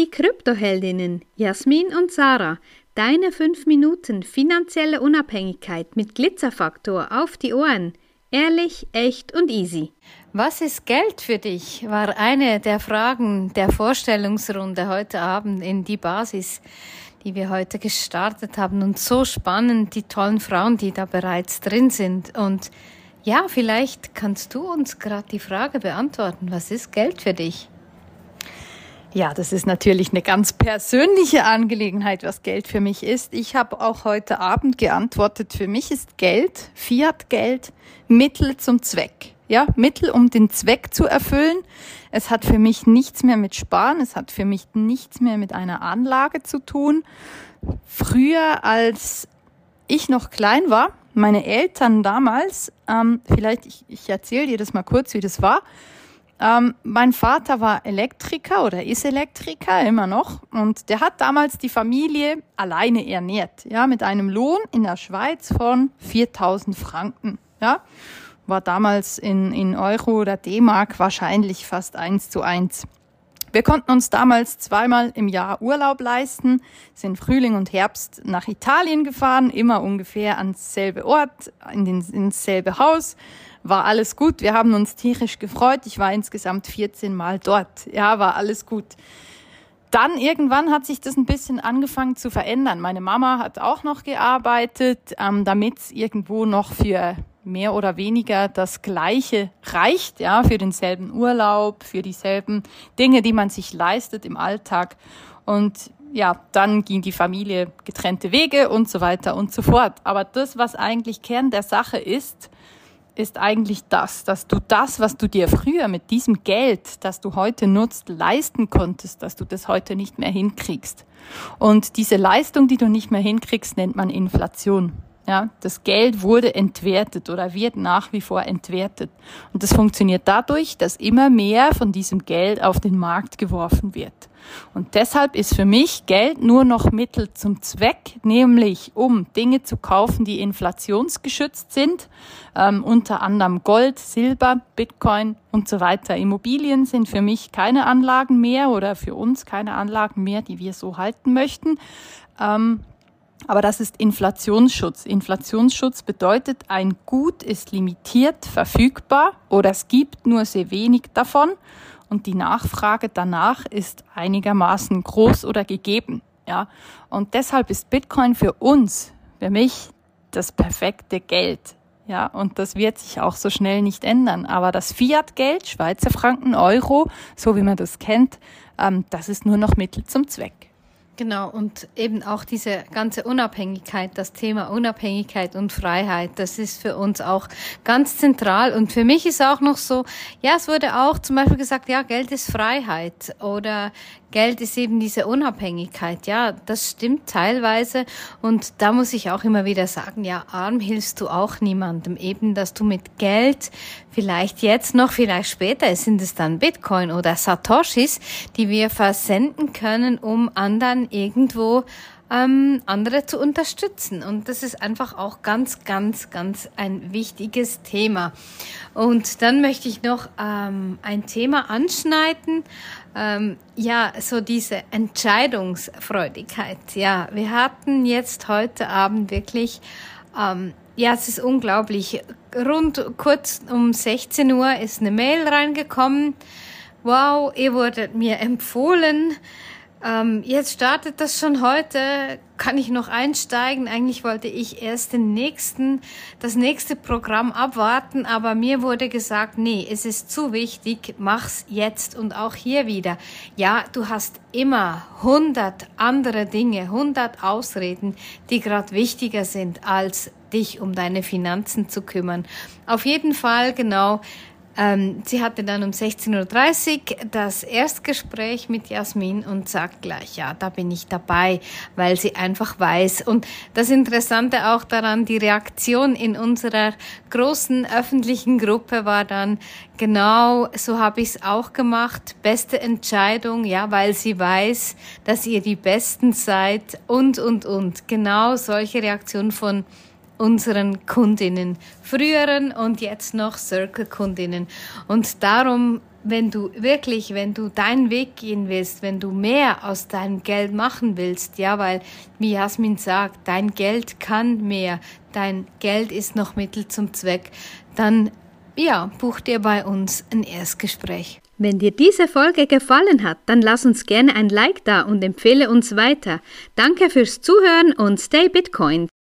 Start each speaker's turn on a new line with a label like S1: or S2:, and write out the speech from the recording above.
S1: Die Kryptoheldinnen Jasmin und Sarah, deine 5 Minuten finanzielle Unabhängigkeit mit Glitzerfaktor auf die Ohren. Ehrlich, echt und easy.
S2: Was ist Geld für dich? war eine der Fragen der Vorstellungsrunde heute Abend in die Basis, die wir heute gestartet haben. Und so spannend, die tollen Frauen, die da bereits drin sind. Und ja, vielleicht kannst du uns gerade die Frage beantworten. Was ist Geld für dich?
S3: Ja, das ist natürlich eine ganz persönliche Angelegenheit, was Geld für mich ist. Ich habe auch heute Abend geantwortet, für mich ist Geld, Fiat-Geld, Mittel zum Zweck. Ja, Mittel, um den Zweck zu erfüllen. Es hat für mich nichts mehr mit Sparen, es hat für mich nichts mehr mit einer Anlage zu tun. Früher, als ich noch klein war, meine Eltern damals, ähm, vielleicht, ich, ich erzähle dir das mal kurz, wie das war. Ähm, mein Vater war Elektriker oder ist Elektriker immer noch und der hat damals die Familie alleine ernährt, ja, mit einem Lohn in der Schweiz von 4000 Franken, ja. War damals in, in Euro oder D-Mark wahrscheinlich fast eins zu eins. Wir konnten uns damals zweimal im Jahr Urlaub leisten, sind Frühling und Herbst nach Italien gefahren, immer ungefähr ans selbe Ort, in den, ins selbe Haus, war alles gut. Wir haben uns tierisch gefreut. Ich war insgesamt 14 Mal dort. Ja, war alles gut. Dann irgendwann hat sich das ein bisschen angefangen zu verändern. Meine Mama hat auch noch gearbeitet, ähm, damit es irgendwo noch für mehr oder weniger das Gleiche reicht, ja, für denselben Urlaub, für dieselben Dinge, die man sich leistet im Alltag. Und ja, dann ging die Familie getrennte Wege und so weiter und so fort. Aber das, was eigentlich Kern der Sache ist, ist eigentlich das, dass du das, was du dir früher mit diesem Geld, das du heute nutzt, leisten konntest, dass du das heute nicht mehr hinkriegst. Und diese Leistung, die du nicht mehr hinkriegst, nennt man Inflation. Ja, das Geld wurde entwertet oder wird nach wie vor entwertet. Und das funktioniert dadurch, dass immer mehr von diesem Geld auf den Markt geworfen wird. Und deshalb ist für mich Geld nur noch Mittel zum Zweck, nämlich um Dinge zu kaufen, die inflationsgeschützt sind, ähm, unter anderem Gold, Silber, Bitcoin und so weiter. Immobilien sind für mich keine Anlagen mehr oder für uns keine Anlagen mehr, die wir so halten möchten. Ähm, aber das ist Inflationsschutz. Inflationsschutz bedeutet, ein Gut ist limitiert verfügbar oder es gibt nur sehr wenig davon und die Nachfrage danach ist einigermaßen groß oder gegeben. Ja, und deshalb ist Bitcoin für uns, für mich, das perfekte Geld. Ja, und das wird sich auch so schnell nicht ändern. Aber das Fiat-Geld, Schweizer Franken, Euro, so wie man das kennt, ähm, das ist nur noch Mittel zum Zweck.
S2: Genau, und eben auch diese ganze Unabhängigkeit, das Thema Unabhängigkeit und Freiheit, das ist für uns auch ganz zentral. Und für mich ist auch noch so, ja, es wurde auch zum Beispiel gesagt, ja, Geld ist Freiheit oder Geld ist eben diese Unabhängigkeit. Ja, das stimmt teilweise. Und da muss ich auch immer wieder sagen, ja, arm hilfst du auch niemandem. Eben, dass du mit Geld vielleicht jetzt noch, vielleicht später, sind es dann Bitcoin oder Satoshis, die wir versenden können, um anderen irgendwo ähm, andere zu unterstützen. Und das ist einfach auch ganz, ganz, ganz ein wichtiges Thema. Und dann möchte ich noch ähm, ein Thema anschneiden. Ähm, ja, so diese Entscheidungsfreudigkeit. Ja, wir hatten jetzt heute Abend wirklich, ähm, ja, es ist unglaublich. Rund kurz um 16 Uhr ist eine Mail reingekommen. Wow, ihr wurdet mir empfohlen. Ähm, jetzt startet das schon heute. Kann ich noch einsteigen? Eigentlich wollte ich erst den nächsten, das nächste Programm abwarten, aber mir wurde gesagt, nee, es ist zu wichtig, mach's jetzt und auch hier wieder. Ja, du hast immer hundert andere Dinge, hundert Ausreden, die gerade wichtiger sind, als dich um deine Finanzen zu kümmern. Auf jeden Fall, genau, ähm, sie hatte dann um 16.30 Uhr das Erstgespräch mit Jasmin und sagt gleich, ja, da bin ich dabei, weil sie einfach weiß. Und das Interessante auch daran, die Reaktion in unserer großen öffentlichen Gruppe war dann, genau so habe ich es auch gemacht, beste Entscheidung, ja, weil sie weiß, dass ihr die Besten seid und, und, und. Genau solche Reaktionen von unseren Kundinnen, früheren und jetzt noch Circle-Kundinnen. Und darum wenn du wirklich, wenn du deinen Weg gehen willst, wenn du mehr aus deinem Geld machen willst, ja, weil, wie Jasmin sagt, dein Geld kann mehr, dein Geld ist noch Mittel zum Zweck, dann, ja, buch dir bei uns ein Erstgespräch.
S1: Wenn dir diese Folge gefallen hat, dann lass uns gerne ein Like da und empfehle uns weiter. Danke fürs Zuhören und stay Bitcoin.